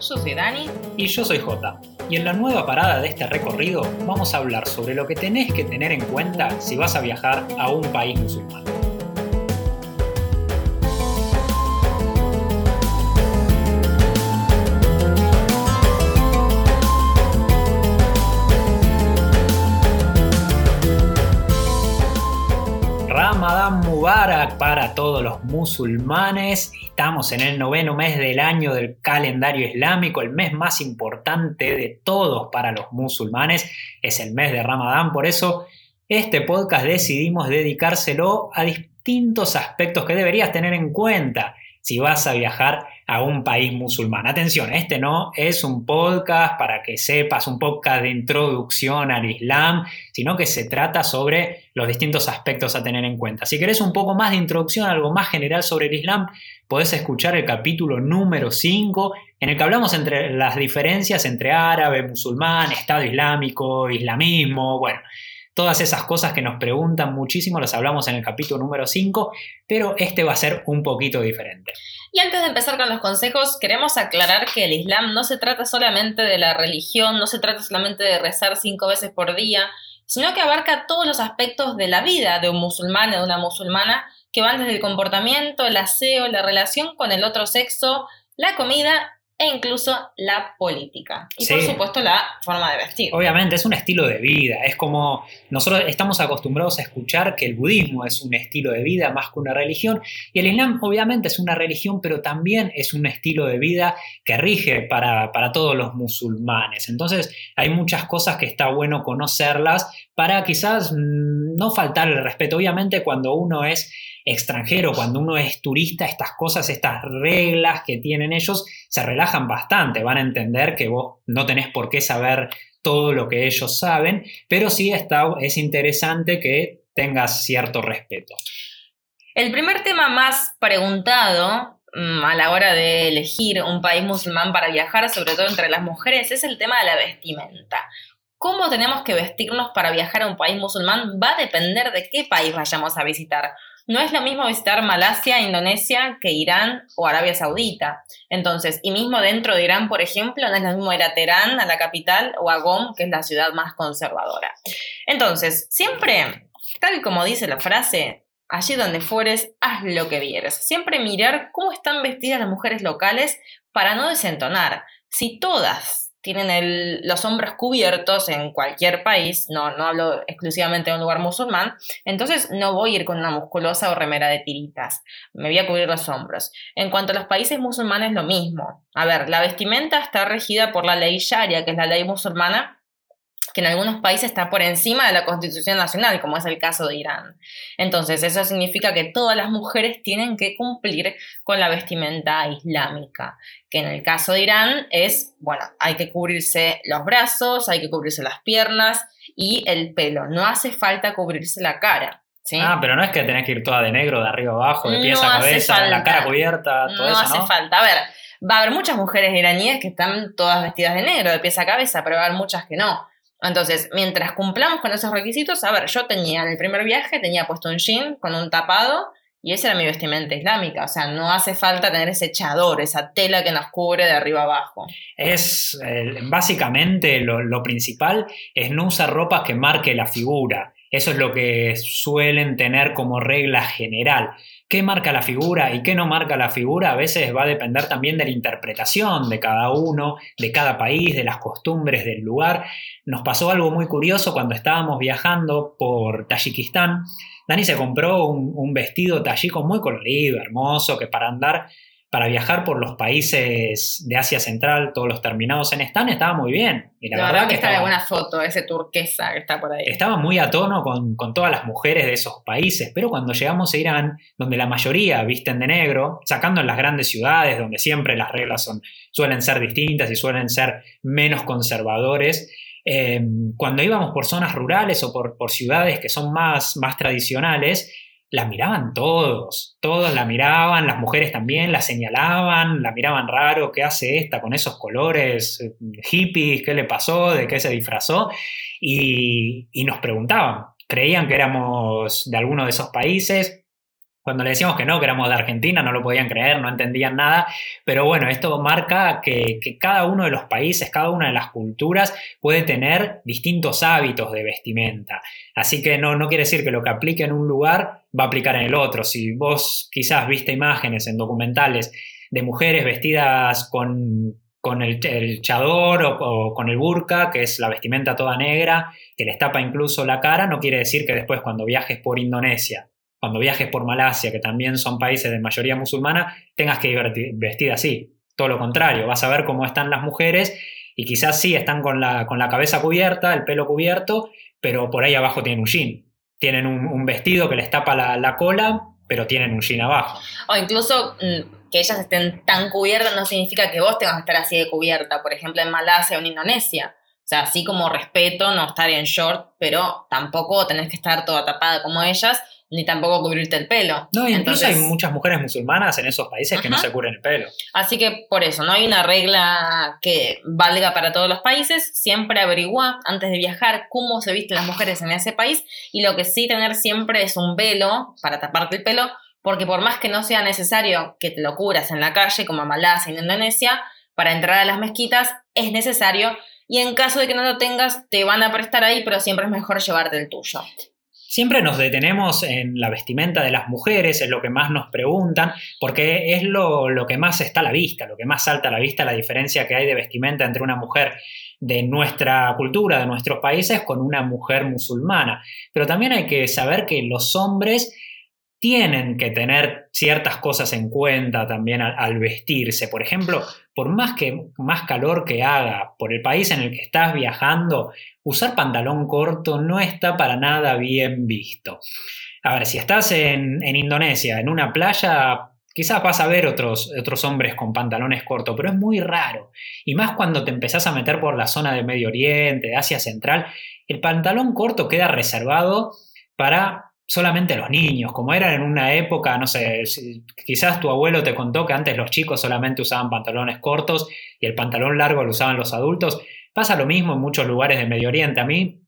Yo soy Dani. Y yo soy Jota. Y en la nueva parada de este recorrido vamos a hablar sobre lo que tenés que tener en cuenta si vas a viajar a un país musulmán. Para todos los musulmanes. Estamos en el noveno mes del año del calendario islámico, el mes más importante de todos para los musulmanes. Es el mes de Ramadán, por eso este podcast decidimos dedicárselo a distintos aspectos que deberías tener en cuenta si vas a viajar a un país musulmán. Atención, este no es un podcast para que sepas, un podcast de introducción al Islam, sino que se trata sobre los distintos aspectos a tener en cuenta. Si querés un poco más de introducción, algo más general sobre el Islam, podés escuchar el capítulo número 5, en el que hablamos entre las diferencias entre árabe, musulmán, Estado Islámico, islamismo, bueno. Todas esas cosas que nos preguntan muchísimo las hablamos en el capítulo número 5, pero este va a ser un poquito diferente. Y antes de empezar con los consejos, queremos aclarar que el Islam no se trata solamente de la religión, no se trata solamente de rezar cinco veces por día, sino que abarca todos los aspectos de la vida de un musulmán, de una musulmana, que van desde el comportamiento, el aseo, la relación con el otro sexo, la comida e incluso la política. Y por supuesto la forma de vestir. Obviamente es un estilo de vida, es como nosotros estamos acostumbrados a escuchar que el budismo es un estilo de vida más que una religión y el islam obviamente es una religión pero también es un estilo de vida que rige para, para todos los musulmanes. Entonces hay muchas cosas que está bueno conocerlas para quizás no faltar el respeto. Obviamente cuando uno es extranjero, cuando uno es turista, estas cosas, estas reglas que tienen ellos, se relajan bastante, van a entender que vos no tenés por qué saber todo lo que ellos saben, pero sí está, es interesante que tengas cierto respeto. El primer tema más preguntado mm, a la hora de elegir un país musulmán para viajar, sobre todo entre las mujeres, es el tema de la vestimenta. ¿Cómo tenemos que vestirnos para viajar a un país musulmán? Va a depender de qué país vayamos a visitar. No es lo mismo visitar Malasia, Indonesia que Irán o Arabia Saudita. Entonces, y mismo dentro de Irán, por ejemplo, no es lo mismo ir a Teherán, a la capital, o a Gom, que es la ciudad más conservadora. Entonces, siempre, tal como dice la frase, allí donde fueres, haz lo que vieres. Siempre mirar cómo están vestidas las mujeres locales para no desentonar. Si todas tienen los hombros cubiertos en cualquier país, no, no hablo exclusivamente de un lugar musulmán, entonces no voy a ir con una musculosa o remera de tiritas, me voy a cubrir los hombros. En cuanto a los países musulmanes, lo mismo. A ver, la vestimenta está regida por la ley Sharia, que es la ley musulmana, que en algunos países está por encima de la Constitución Nacional, como es el caso de Irán. Entonces, eso significa que todas las mujeres tienen que cumplir con la vestimenta islámica, que en el caso de Irán es, bueno, hay que cubrirse los brazos, hay que cubrirse las piernas y el pelo, no hace falta cubrirse la cara. ¿Sí? Ah, pero no es que tenés que ir toda de negro, de arriba abajo, de pies a cabeza, la cara cubierta, todo no eso, ¿no? hace falta. A ver, va a haber muchas mujeres iraníes que están todas vestidas de negro, de pies a cabeza, pero va a haber muchas que no. Entonces, mientras cumplamos con esos requisitos, a ver, yo tenía en el primer viaje, tenía puesto un jean con un tapado y esa era mi vestimenta islámica. O sea, no hace falta tener ese chador, esa tela que nos cubre de arriba abajo. Es eh, básicamente lo principal es no usar ropa que marque la figura. Eso es lo que suelen tener como regla general. ¿Qué marca la figura y qué no marca la figura? A veces va a depender también de la interpretación de cada uno, de cada país, de las costumbres del lugar. Nos pasó algo muy curioso cuando estábamos viajando por Tayikistán. Dani se compró un, vestido tayico muy colorido, hermoso, que para andar para viajar por los países de Asia Central, todos los terminados en Stan, estaba muy bien. Y la, verdad, que está de buena foto, ese turquesa que está por ahí. Estaba muy a tono con, con, todas las mujeres de esos países, pero cuando llegamos a Irán, donde la mayoría visten de negro, sacando en las grandes ciudades, donde siempre las reglas son, suelen ser distintas y suelen ser menos conservadores, eh, cuando íbamos por zonas rurales o por, por ciudades que son más, más tradicionales, la miraban todos, todos la miraban, las mujeres también la señalaban, la miraban raro, ¿qué hace esta con esos colores eh, hippies? ¿Qué le pasó? ¿De qué se disfrazó? Y, y nos preguntaban, creían que éramos de alguno de esos países, cuando le decíamos que no, que éramos de Argentina, no lo podían creer, no entendían nada, pero bueno, esto marca que, cada uno de los países, cada una de las culturas puede tener distintos hábitos de vestimenta. Así que no, no quiere decir que lo que aplique en un lugar va a aplicar en el otro. Si vos quizás viste imágenes en documentales de mujeres vestidas con con el, chador o, o, con el burka, que es la vestimenta toda negra, que les tapa incluso la cara, no quiere decir que después cuando viajes por Indonesia cuando viajes por Malasia, que también son países de mayoría musulmana, tengas que ir vestida así. Todo lo contrario, vas a ver cómo están las mujeres y quizás sí están con la, con la cabeza cubierta, el pelo cubierto, pero por ahí abajo tienen un jean. Tienen un, vestido que les tapa la, cola, pero tienen un jean abajo. O incluso mm, que ellas estén tan cubiertas no significa que vos tengas que estar así de cubierta, por ejemplo en Malasia o en Indonesia. O sea, así como respeto no estar en short, pero tampoco tenés que estar toda tapada como ellas ni tampoco cubrirte el pelo. No, incluso hay muchas mujeres musulmanas en esos países que no se cubren el pelo. Así que por eso, no hay una regla que valga para todos los países. Siempre averigua antes de viajar cómo se visten las mujeres en ese país y lo que sí tener siempre es un velo para taparte el pelo, porque por más que no sea necesario que te lo cubras en la calle, como en Malasia, en Indonesia, para entrar a las mezquitas es necesario y en caso de que no lo tengas, te van a prestar ahí, pero siempre es mejor llevarte el tuyo. Siempre nos detenemos en la vestimenta de las mujeres, es lo que más nos preguntan, porque es lo, que más está a la vista, lo que más salta a la vista, la diferencia que hay de vestimenta entre una mujer de nuestra cultura, de nuestros países, con una mujer musulmana. Pero también hay que saber que los hombres tienen que tener ciertas cosas en cuenta también al, vestirse. Por ejemplo, por más, que, más calor que haga, por el país en el que estás viajando, usar pantalón corto no está para nada bien visto. A ver, si estás en, Indonesia, en una playa, quizás vas a ver otros, otros hombres con pantalones cortos, pero es muy raro. Y más cuando te empezás a meter por la zona de Medio Oriente, de Asia Central, el pantalón corto queda reservado para solamente los niños, como eran en una época, no sé, quizás tu abuelo te contó que antes los chicos solamente usaban pantalones cortos y el pantalón largo lo usaban los adultos. Pasa lo mismo en muchos lugares de Medio Oriente. A mí,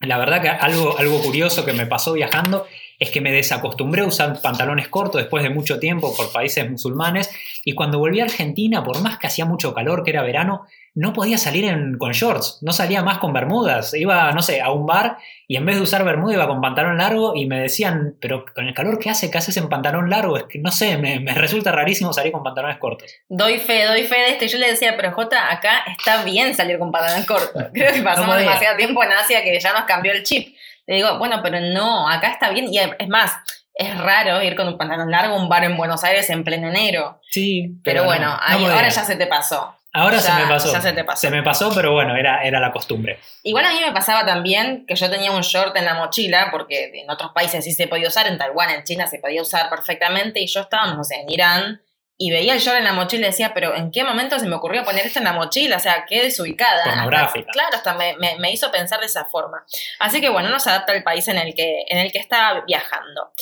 la verdad que algo, algo curioso que me pasó viajando es que me desacostumbré a usar pantalones cortos después de mucho tiempo por países musulmanes y cuando volví a Argentina, por más que hacía mucho calor, que era verano, no podía salir con shorts, no salía más con bermudas, iba, no sé, a un bar y en vez de usar bermuda iba con pantalón largo y me decían, pero con el calor que hace, ¿qué haces en pantalón largo? Es que no sé, me, resulta rarísimo salir con pantalones cortos. Doy fe, doy fe de esto. Y yo le decía, pero Jota, acá está bien salir con pantalones cortos. Creo que pasamos demasiado tiempo en Asia que ya nos cambió el chip. Le digo, bueno, pero no, acá está bien. Y es más, es raro ir con un pantalón largo a un bar en Buenos Aires en pleno enero. Sí. Pero, bueno, ahora ya se te pasó. Ahora se me pasó. Ya se te pasó. Se me pasó, pero bueno, era, era la costumbre. Igual a mí me pasaba también que yo tenía un short en la mochila, porque en otros países sí se podía usar, en Taiwán, en China se podía usar perfectamente, y yo estaba, no sé, en Irán, y veía el short en la mochila y decía, pero ¿en qué momento se me ocurrió poner esto en la mochila? O sea, qué desubicada. Pornográfica. claro, hasta me, me, hizo pensar de esa forma. Así que bueno, nos adapta al país en el que, en el que está viajando.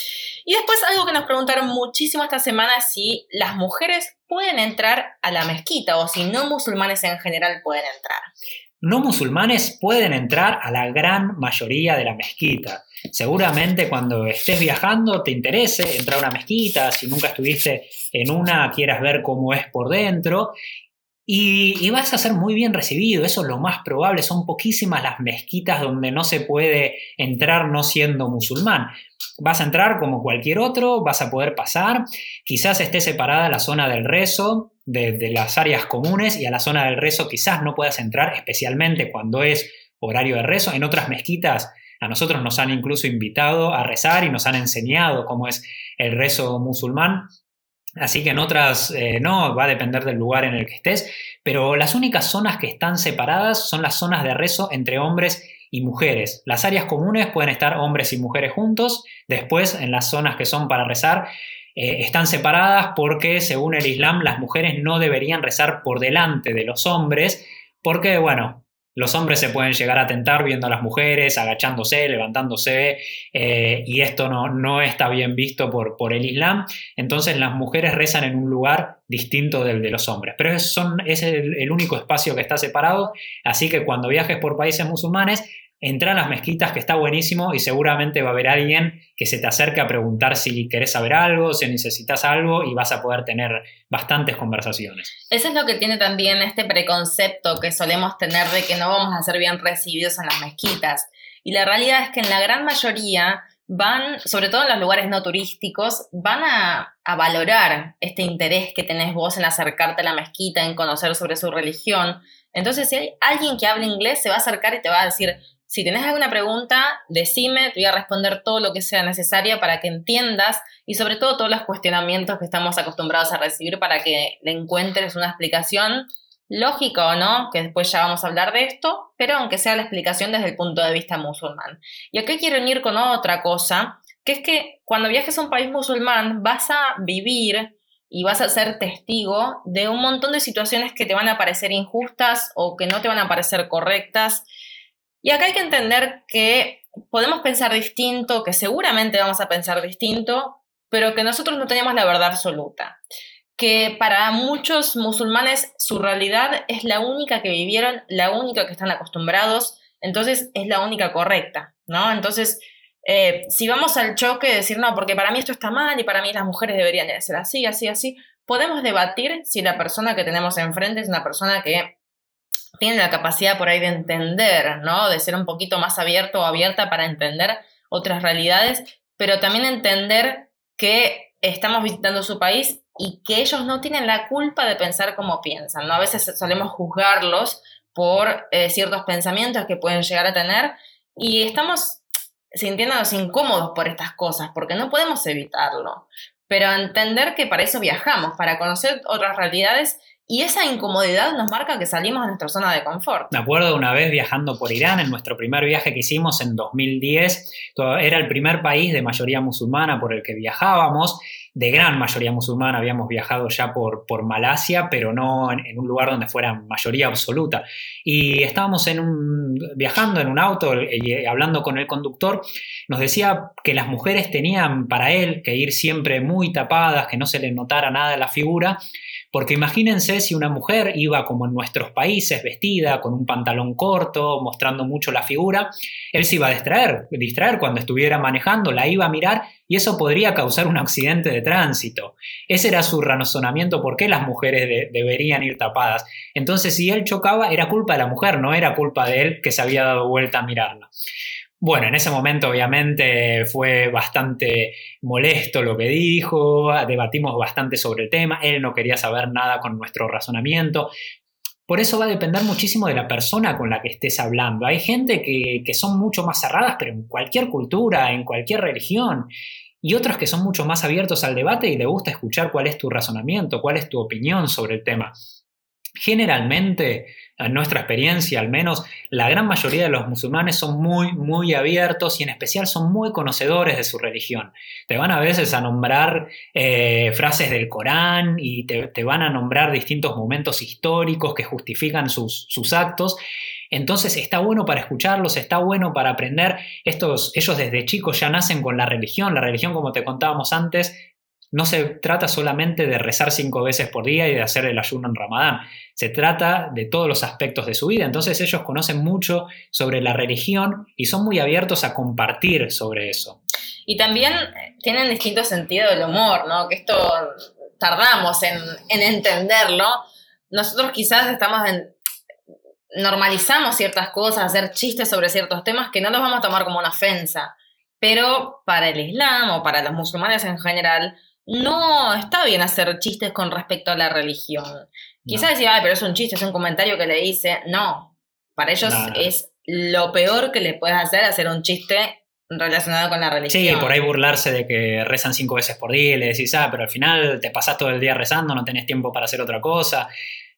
Y después algo que nos preguntaron muchísimo esta semana es si las mujeres pueden entrar a la mezquita o si no musulmanes en general pueden entrar. No musulmanes pueden entrar a la gran mayoría de la mezquita. Seguramente cuando estés viajando te interese entrar a una mezquita, si nunca estuviste en una, quieras ver cómo es por dentro. Y, vas a ser muy bien recibido, eso es lo más probable. Son poquísimas las mezquitas donde no se puede entrar no siendo musulmán. Vas a entrar como cualquier otro, vas a poder pasar. Quizás esté separada la zona del rezo de, las áreas comunes y a la zona del rezo quizás no puedas entrar, especialmente cuando es horario de rezo. En otras mezquitas a nosotros nos han incluso invitado a rezar y nos han enseñado cómo es el rezo musulmán. Así que en otras eh, no, va a depender del lugar en el que estés, pero las únicas zonas que están separadas son las zonas de rezo entre hombres y mujeres. Las áreas comunes pueden estar hombres y mujeres juntos, después en las zonas que son para rezar eh, están separadas porque según el Islam las mujeres no deberían rezar por delante de los hombres, porque bueno, los hombres se pueden llegar a tentar viendo a las mujeres, agachándose, levantándose, eh, y esto no, no, está bien visto por, por, el Islam. Entonces las mujeres rezan en un lugar distinto del de los hombres. Pero es, son, es el, único espacio que está separado, así que cuando viajes por países musulmanes, entra a las mezquitas que está buenísimo y seguramente va a haber alguien que se te acerque a preguntar si querés saber algo, si necesitas algo y vas a poder tener bastantes conversaciones. Eso es lo que tiene también este preconcepto que solemos tener de que no vamos a ser bien recibidos en las mezquitas. Y la realidad es que en la gran mayoría van, sobre todo en los lugares no turísticos, van a, a, valorar este interés que tenés vos en acercarte a la mezquita, en conocer sobre su religión. Entonces, si hay alguien que habla inglés, se va a acercar y te va a decir, si tenés alguna pregunta, decime, te voy a responder todo lo que sea necesario para que entiendas y sobre todo todos los cuestionamientos que estamos acostumbrados a recibir para que le encuentres una explicación lógica o no, que después ya vamos a hablar de esto, pero aunque sea la explicación desde el punto de vista musulmán. Y aquí quiero unir con otra cosa, que es que cuando viajes a un país musulmán vas a vivir y vas a ser testigo de un montón de situaciones que te van a parecer injustas o que no te van a parecer correctas y acá hay que entender que podemos pensar distinto, que seguramente vamos a pensar distinto, pero que nosotros no tenemos la verdad absoluta. Que para muchos musulmanes su realidad es la única que vivieron, la única que están acostumbrados, entonces es la única correcta, ¿no? Entonces, eh, si vamos al choque de decir, no, porque para mí esto está mal y para mí las mujeres deberían ser así, así, así, podemos debatir si la persona que tenemos enfrente es una persona que tiene la capacidad por ahí de entender, ¿no? De ser un poquito más abierto o abierta para entender otras realidades, pero también entender que estamos visitando su país y que ellos no tienen la culpa de pensar como piensan, ¿no? A veces solemos juzgarlos por eh, ciertos pensamientos que pueden llegar a tener y estamos sintiéndonos incómodos por estas cosas, porque no podemos evitarlo. Pero entender que para eso viajamos, para conocer otras realidades y esa incomodidad nos marca que salimos de nuestra zona de confort. Me acuerdo una vez viajando por Irán, en nuestro primer viaje que hicimos en 2010, era el primer país de mayoría musulmana por el que viajábamos, de gran mayoría musulmana, habíamos viajado ya por, por Malasia, pero no en, un lugar donde fuera mayoría absoluta. Y estábamos en un, viajando en un auto y hablando con el conductor, nos decía que las mujeres tenían para él que ir siempre muy tapadas, que no se les notara nada la figura, porque imagínense si una mujer iba como en nuestros países, vestida, con un pantalón corto, mostrando mucho la figura, él se iba a distraer, distraer cuando estuviera manejando, la iba a mirar y eso podría causar un accidente de tránsito. Ese era su razonamiento por qué las mujeres deberían ir tapadas. Entonces, si él chocaba, era culpa de la mujer, no era culpa de él que se había dado vuelta a mirarla. Bueno, en ese momento obviamente fue bastante molesto lo que dijo, debatimos bastante sobre el tema, él no quería saber nada con nuestro razonamiento. Por eso va a depender muchísimo de la persona con la que estés hablando. Hay gente que, que son mucho más cerradas, pero en cualquier cultura, en cualquier religión, y otros que son mucho más abiertos al debate y le gusta escuchar cuál es tu razonamiento, cuál es tu opinión sobre el tema. Generalmente, en nuestra experiencia al menos, la gran mayoría de los musulmanes son muy, muy abiertos y en especial son muy conocedores de su religión. Te van a veces a nombrar eh, frases del Corán y te, van a nombrar distintos momentos históricos que justifican sus, sus actos. Entonces está bueno para escucharlos, está bueno para aprender. Estos, ellos desde chicos ya nacen con la religión. La religión, como te contábamos antes, no se trata solamente de rezar cinco veces por día y de hacer el ayuno en Ramadán, se trata de todos los aspectos de su vida. Entonces ellos conocen mucho sobre la religión y son muy abiertos a compartir sobre eso. Y también tienen distinto sentido del humor, ¿no? Que esto tardamos en, entenderlo. Nosotros quizás estamos normalizamos ciertas cosas, hacer chistes sobre ciertos temas que no los vamos a tomar como una ofensa. Pero para el Islam o para los musulmanes en general, no está bien hacer chistes con respecto a la religión. Quizás decía, pero es un chiste, es un comentario que le hice. No, para ellos es lo peor que le puedes hacer, hacer un chiste relacionado con la religión. Sí, por ahí burlarse de que rezan cinco veces por día y le decís, ah, pero al final te pasás todo el día rezando, no tenés tiempo para hacer otra cosa.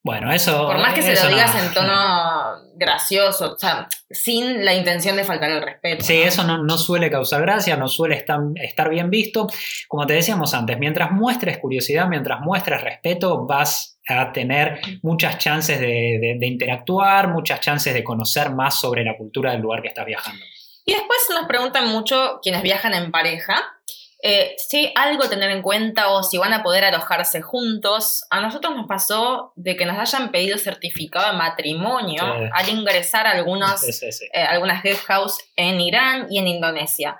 Bueno, eso. Por más que se lo digas en tono gracioso, o sea, sin la intención de faltar el respeto. Sí, eso no, suele causar gracia, no suele estar, estar, bien visto. Como te decíamos antes, mientras muestres curiosidad, mientras muestres respeto, vas a tener muchas chances de, de interactuar, muchas chances de conocer más sobre la cultura del lugar que estás viajando. Y después nos preguntan mucho quienes viajan en pareja Eh, sí, algo tener en cuenta o si van a poder alojarse juntos. A nosotros nos pasó de que nos hayan pedido certificado de matrimonio al ingresar a algunos, eh, algunas guest house en Irán y en Indonesia.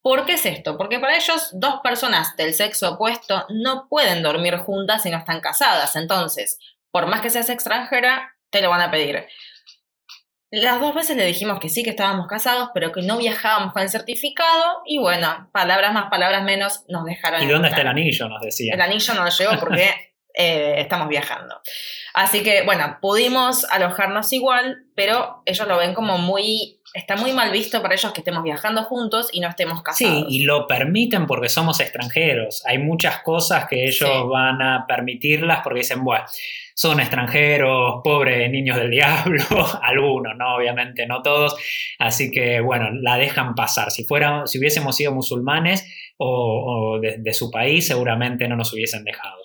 ¿Por qué es esto? Porque para ellos dos personas del sexo opuesto no pueden dormir juntas si no están casadas. Entonces, por más que seas extranjera, te lo van a pedir. Las dos veces le dijimos que sí, que estábamos casados, pero que no viajábamos con el certificado. Y bueno, palabras más, palabras menos, nos dejaron. ¿Y dónde está el anillo? Nos decía. El anillo no lo llevo porque eh, estamos viajando. Así que, bueno, pudimos alojarnos igual, pero ellos lo ven como muy está muy mal visto para ellos que estemos viajando juntos y no estemos casados. Sí, y lo permiten porque somos extranjeros. Hay muchas cosas que ellos van a permitirlas porque dicen, bueno, son extranjeros, pobres niños del diablo, algunos, ¿no? Obviamente no todos. Así que, bueno, la dejan pasar. Si, fuera, si hubiésemos sido musulmanes o, de, su país, seguramente no nos hubiesen dejado.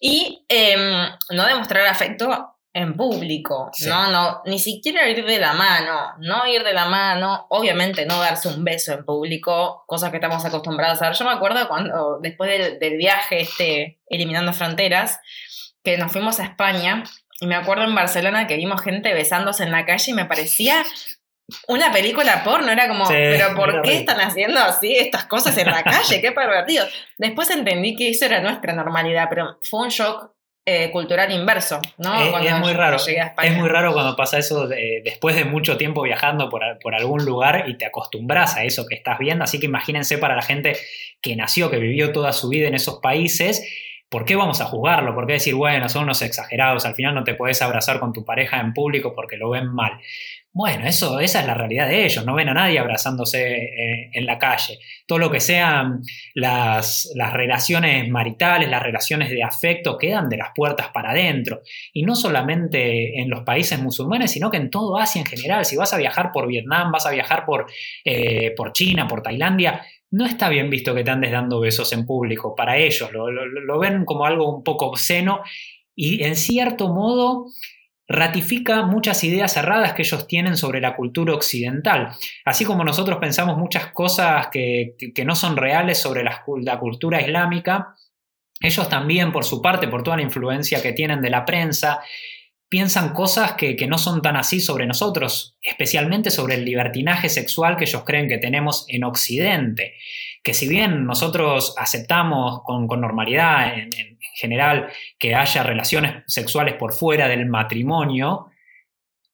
Y em, no demostrar afecto en público, ¿no? no Ni siquiera ir de la mano, no ir de la mano, obviamente no darse un beso en público, cosas que estamos acostumbrados a ver. Yo me acuerdo cuando, después del, viaje este, eliminando fronteras, que nos fuimos a España, y me acuerdo en Barcelona que vimos gente besándose en la calle y me parecía una película porno, era como, pero ¿por qué están haciendo así estas cosas en la calle? Qué pervertido. Después entendí que eso era nuestra normalidad, pero fue un shock eh, cultural inverso, ¿no? Es, muy raro. Es muy raro cuando pasa eso después de mucho tiempo viajando por, por, algún lugar y te acostumbras a eso que estás viendo. Así que imagínense para la gente que nació, que vivió toda su vida en esos países. ¿Por qué vamos a juzgarlo? ¿Por qué decir, bueno, son unos exagerados? Al final no te puedes abrazar con tu pareja en público porque lo ven mal. Bueno, eso, esa es la realidad de ellos, no ven a nadie abrazándose eh, en la calle. Todo lo que sean las, las, relaciones maritales, las relaciones de afecto, quedan de las puertas para adentro. Y no solamente en los países musulmanes, sino que en todo Asia en general. Si vas a viajar por Vietnam, vas a viajar por, eh, por China, por Tailandia, no está bien visto que te andes dando besos en público. Para ellos lo, lo ven como algo un poco obsceno y en cierto modo ratifica muchas ideas erradas que ellos tienen sobre la cultura occidental. Así como nosotros pensamos muchas cosas que, no son reales sobre la, cultura islámica, ellos también, por su parte, por toda la influencia que tienen de la prensa, piensan cosas que, no son tan así sobre nosotros, especialmente sobre el libertinaje sexual que ellos creen que tenemos en Occidente. Que si bien nosotros aceptamos con, normalidad en general que haya relaciones sexuales por fuera del matrimonio,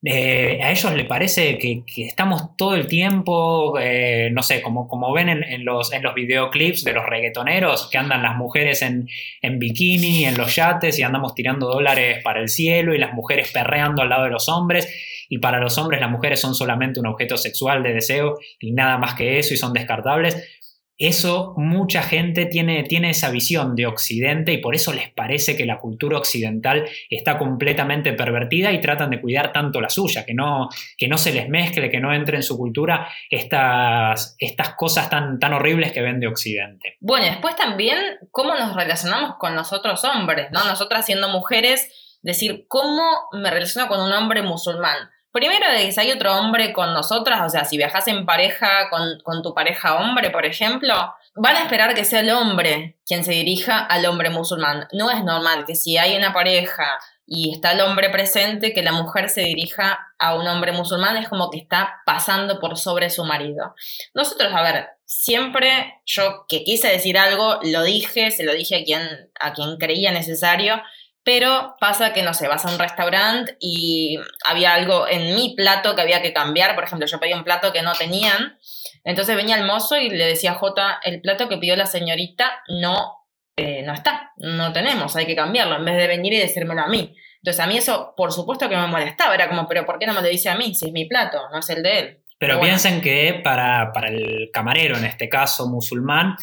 eh, a ellos les parece que, estamos todo el tiempo, eh, no sé, como, como ven en, los, en los videoclips de los reggaetoneros, que andan las mujeres en, en, bikini, en los yates y andamos tirando dólares para el cielo y las mujeres perreando al lado de los hombres y para los hombres las mujeres son solamente un objeto sexual de deseo y nada más que eso y son descartables. Eso mucha gente tiene, tiene esa visión de Occidente y por eso les parece que la cultura occidental está completamente pervertida y tratan de cuidar tanto la suya, que no, que no se les mezcle, que no entre en su cultura estas, estas cosas tan, tan horribles que ven de Occidente. Bueno, después también cómo nos relacionamos con nosotros hombres, ¿no? Nosotras siendo mujeres, decir, ¿cómo me relaciono con un hombre musulmán? Primero, de que si hay otro hombre con nosotras, o sea, si viajas en pareja con, tu pareja hombre, por ejemplo, van a esperar que sea el hombre quien se dirija al hombre musulmán. No es normal que si hay una pareja y está el hombre presente, que la mujer se dirija a un hombre musulmán, es como que está pasando por sobre su marido. Nosotros, a ver, siempre yo que quise decir algo, lo dije, se lo dije a quien, a quien creía necesario pero pasa que, no sé, vas a un restaurante y había algo en mi plato que había que cambiar. Por ejemplo, yo pedí un plato que no tenían. Entonces venía el mozo y le decía a Jota, el plato que pidió la señorita no, eh, no está, no tenemos, hay que cambiarlo, en vez de venir y decírmelo a mí. Entonces a mí eso, por supuesto que me molestaba, era como, pero ¿por qué no me lo dice a mí si es mi plato, no es el de él? Pero, piensen que para, para el camarero, en este caso musulmán,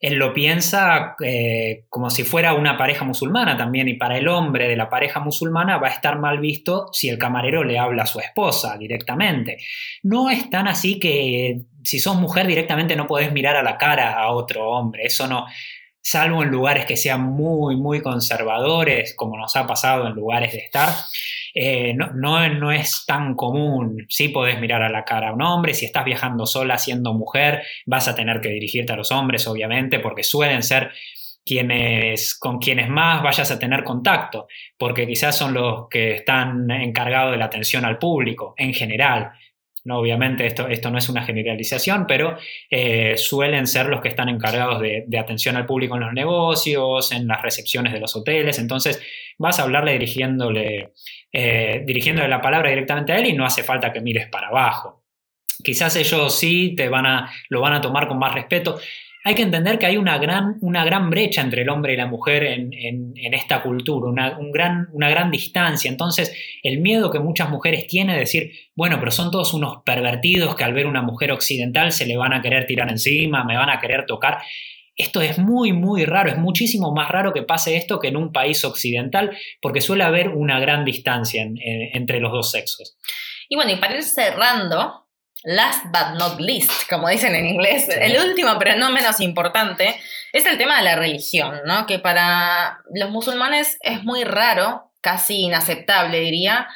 él lo piensa eh, como si fuera una pareja musulmana también y para el hombre de la pareja musulmana va a estar mal visto si el camarero le habla a su esposa directamente. No es tan así que si sos mujer directamente no podés mirar a la cara a otro hombre, eso no, salvo en lugares que sean muy, muy conservadores, como nos ha pasado en lugares de estar. Eh, no, no, es tan común. Sí podés mirar a la cara a un hombre, si estás viajando sola siendo mujer, vas a tener que dirigirte a los hombres, obviamente, porque suelen ser quienes, con quienes más vayas a tener contacto, porque quizás son los que están encargados de la atención al público en general. No, obviamente esto, esto no es una generalización, pero eh, suelen ser los que están encargados de, atención al público en los negocios, en las recepciones de los hoteles. Entonces vas a hablarle dirigiéndole, eh, dirigiéndole la palabra directamente a él y no hace falta que mires para abajo. Quizás ellos sí te van a, lo van a tomar con más respeto hay que entender que hay una gran, una gran brecha entre el hombre y la mujer en, esta cultura, una, un gran, una gran distancia. Entonces, el miedo que muchas mujeres tienen de decir, bueno, pero son todos unos pervertidos que al ver una mujer occidental se le van a querer tirar encima, me van a querer tocar. Esto es muy, muy raro, es muchísimo más raro que pase esto que en un país occidental, porque suele haber una gran distancia entre los dos sexos. Y bueno, y para ir cerrando, last but not least, como dicen en inglés, el último pero no menos importante, es el tema de la religión, ¿no? Que para los musulmanes es muy raro, casi inaceptable diría,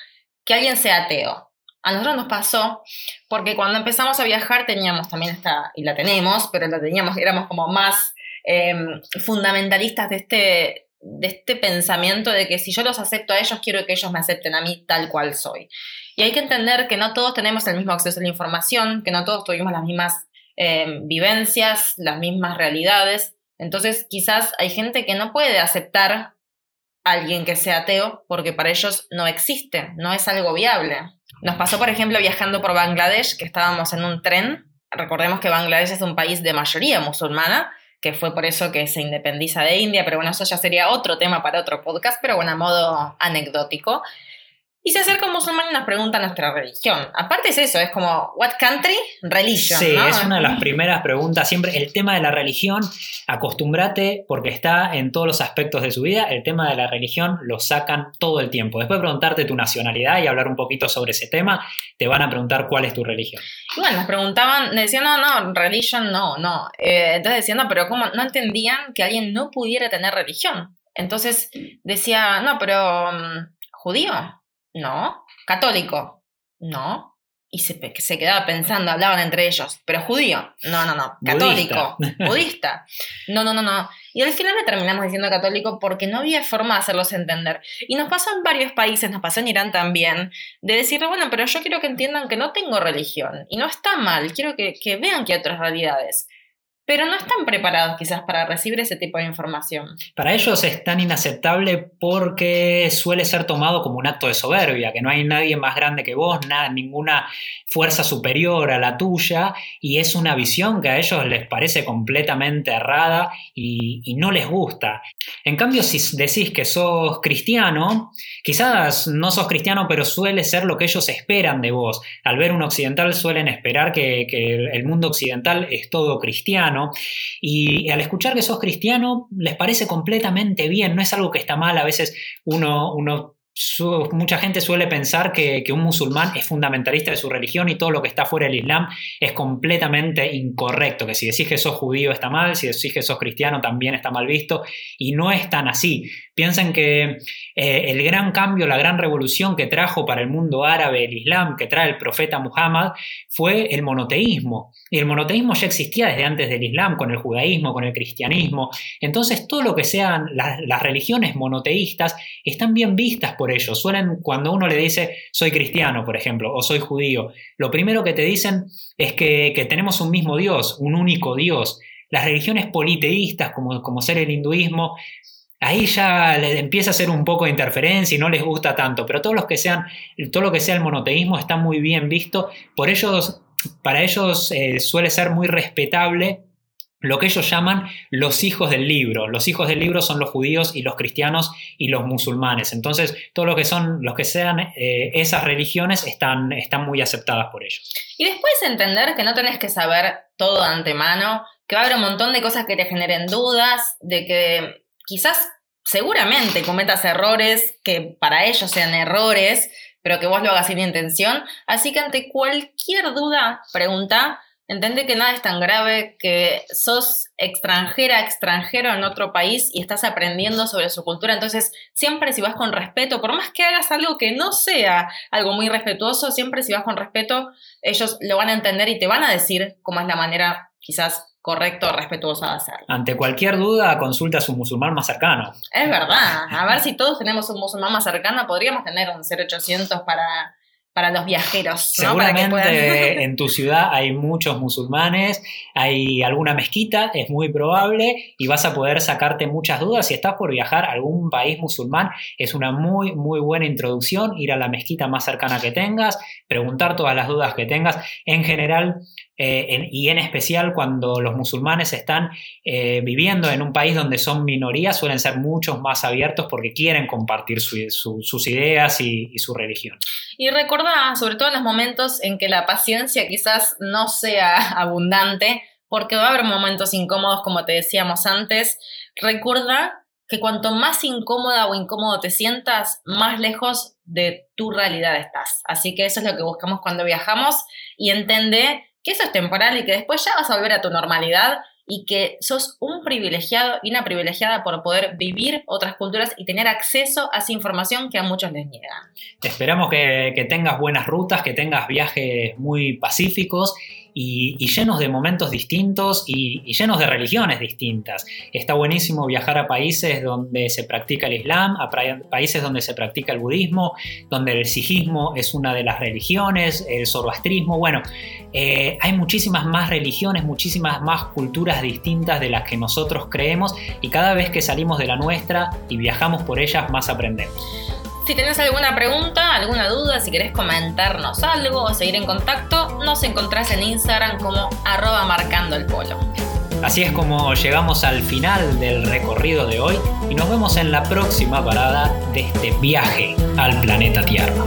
que alguien sea ateo. A nosotros nos pasó porque cuando empezamos a viajar teníamos también esta, y la tenemos, pero la teníamos, éramos como más em, fundamentalistas de este, de este pensamiento de que si yo los acepto a ellos, quiero que ellos me acepten a mí tal cual soy. Y hay que entender que no todos tenemos el mismo acceso a la información, que no todos tuvimos las mismas eh, vivencias, las mismas realidades. Entonces, quizás hay gente que no puede aceptar a alguien que sea ateo porque para ellos no existe, no es algo viable. Nos pasó, por ejemplo, viajando por Bangladesh, que estábamos en un tren. Recordemos que Bangladesh es un país de mayoría musulmana, que fue por eso que se independiza de India, pero bueno, eso ya sería otro tema para otro podcast, pero bueno, a modo anecdótico. Y se acerca un musulmán y nos pregunta nuestra religión. Aparte es eso, es como, what country? Religion. Sí, es una de las primeras preguntas. Siempre el tema de la religión, acostúmbrate porque está en todos los aspectos de su vida. El tema de la religión lo sacan todo el tiempo. Después de preguntarte tu nacionalidad y hablar un poquito sobre ese tema, te van a preguntar cuál es tu religión. Y bueno, nos preguntaban, decían, no, no, religion no, no. Eh, entonces decían, no, pero ¿cómo? No entendían que alguien no pudiera tener religión. Entonces decía, no, pero mm, judío. No. Católico. No. Y se, se quedaba pensando, hablaban entre ellos. Pero judío. No, no, no. Católico. Budista. No, no, no, no. Y al final le terminamos diciendo católico porque no había forma de hacerlos entender. Y nos pasó en varios países, nos pasó en Irán también, de decirle, bueno, pero yo quiero que entiendan que no tengo religión. Y no está mal, quiero que, que vean que hay otras realidades pero no están preparados quizás para recibir ese tipo de información. Para ellos es tan inaceptable porque suele ser tomado como un acto de soberbia, que no hay nadie más grande que vos, nada, ninguna fuerza superior a la tuya, y es una visión que a ellos les parece completamente errada y, no les gusta. En cambio, si decís que sos cristiano, quizás no sos cristiano, pero suele ser lo que ellos esperan de vos. Al ver un occidental suelen esperar que el mundo occidental es todo cristiano y al escuchar que sos cristiano les parece completamente bien, no es algo que está mal, a veces uno, mucha gente suele pensar que, un musulmán es fundamentalista de su religión y todo lo que está fuera del Islam es completamente incorrecto, que si decís que sos judío está mal, si decís que sos cristiano también está mal visto, y no es tan así. Piensen que eh, el gran cambio, la gran revolución que trajo para el mundo árabe el Islam, que trae el profeta Muhammad, fue el monoteísmo. Y el monoteísmo ya existía desde antes del Islam, con el judaísmo, con el cristianismo. Entonces, todo lo que sean las, religiones monoteístas están bien vistas por ellos. Suelen, cuando uno le dice, soy cristiano, por ejemplo, o soy judío, lo primero que te dicen es que, tenemos un mismo Dios, un único Dios. Las religiones politeístas, como, como ser el hinduismo, ahí ya empieza a ser un poco de interferencia y no les gusta tanto, pero todos los que sean, todo lo que sea el monoteísmo está muy bien visto, por ellos, para ellos eh, suele ser muy respetable lo que ellos llaman los hijos del libro. Los hijos del libro son los judíos y los cristianos y los musulmanes. Entonces, todos los que son, los que sean eh, esas religiones están, están muy aceptadas por ellos. Y después entender que no tenés que saber todo de antemano, que va a haber un montón de cosas que te generen dudas, de que quizás seguramente cometas errores que para ellos sean errores, pero que vos lo hagas sin intención. Así que ante cualquier duda, pregunta, Entende que nada es tan grave, que sos extranjera, extranjero en otro país y estás aprendiendo sobre su cultura. Entonces, siempre si vas con respeto, por más que hagas algo que no sea algo muy respetuoso, siempre si vas con respeto, ellos lo van a entender y te van a decir cómo es la manera quizás correcta o respetuosa de hacerlo. Ante cualquier duda, consulta a su musulmán más cercano. Es verdad. A ver si todos tenemos un musulmán más cercano, podríamos tener un 0800 para para los viajeros. Seguramente en tu ciudad hay muchos musulmanes, hay alguna mezquita, es muy probable, y vas a poder sacarte muchas dudas. Si estás por viajar a algún país musulmán, es una muy, muy buena introducción, ir a la mezquita más cercana que tengas, preguntar todas las dudas que tengas. En general, eh, y en especial cuando los musulmanes están eh, viviendo en un país donde son minorías, suelen ser muchos más abiertos porque quieren compartir sus ideas y, y, su religión. Y recuerda, sobre todo en los momentos en que la paciencia quizás no sea abundante, porque va a haber momentos incómodos, como te decíamos antes, recuerda que cuanto más incómoda o incómodo te sientas, más lejos de tu realidad estás. Así que eso es lo que buscamos cuando viajamos y entende que eso es temporal y que después ya vas a volver a tu normalidad y que sos un privilegiado y una privilegiada por poder vivir otras culturas y tener acceso a esa información que a muchos les niegan. Esperamos que, que tengas buenas rutas, que tengas viajes muy pacíficos y, llenos de momentos distintos y, llenos de religiones distintas. Está buenísimo viajar a países donde se practica el Islam, a países donde se practica el budismo, donde el sijismo es una de las religiones, el zoroastrismo. Bueno, eh, hay muchísimas más religiones, muchísimas más culturas distintas de las que nosotros creemos y cada vez que salimos de la nuestra y viajamos por ellas, más aprendemos. Si tenés alguna pregunta, alguna duda, si querés comentarnos algo o seguir en contacto, nos encontrás en Instagram como arroba marcando el polo. Así es como llegamos al final del recorrido de hoy y nos vemos en la próxima parada de este viaje al planeta Tierra.